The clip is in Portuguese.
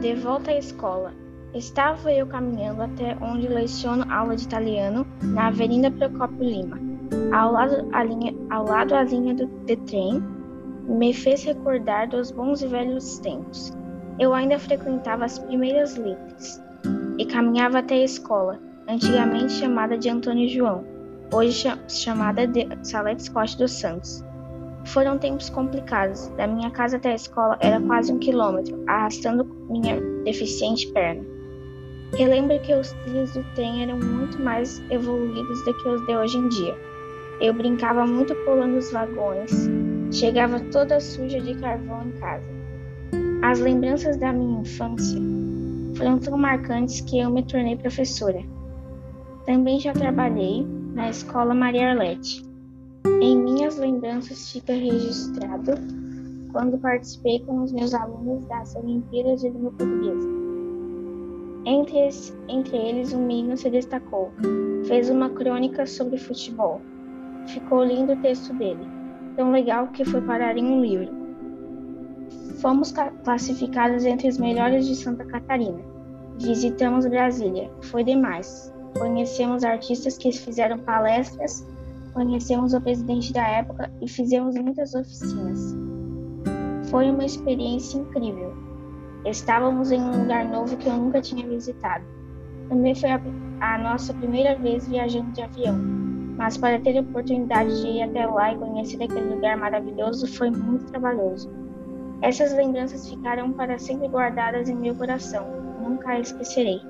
De volta à escola, estava eu caminhando até onde leciono aula de italiano, na Avenida Procópio Lima. Ao lado a linha, ao lado a linha do, de trem me fez recordar dos bons e velhos tempos. Eu ainda frequentava as primeiras letras e caminhava até a escola, antigamente chamada de Antônio João, hoje chamada de Salete Scott dos Santos. Foram tempos complicados. Da minha casa até a escola era quase um quilômetro, arrastando minha deficiente perna. Relembro que os trilhos do trem eram muito mais evoluídos do que os de hoje em dia. Eu brincava muito pulando os vagões, chegava toda suja de carvão em casa. As lembranças da minha infância foram tão marcantes que eu me tornei professora. Também já trabalhei na escola Maria Arlete. Em minhas lembranças fica registrado quando participei com os meus alunos das Olimpíadas de Língua Portuguesa. Entre, esse, entre eles, um menino se destacou. Fez uma crônica sobre futebol. Ficou lindo o texto dele, tão legal que foi parar em um livro. Fomos classificados entre os melhores de Santa Catarina. Visitamos Brasília, foi demais. Conhecemos artistas que fizeram palestras, conhecemos o presidente da época e fizemos muitas oficinas. Foi uma experiência incrível. Estávamos em um lugar novo que eu nunca tinha visitado. Também foi a, a nossa primeira vez viajando de avião, mas para ter a oportunidade de ir até lá e conhecer aquele lugar maravilhoso foi muito trabalhoso. Essas lembranças ficaram para sempre guardadas em meu coração. Nunca a esquecerei.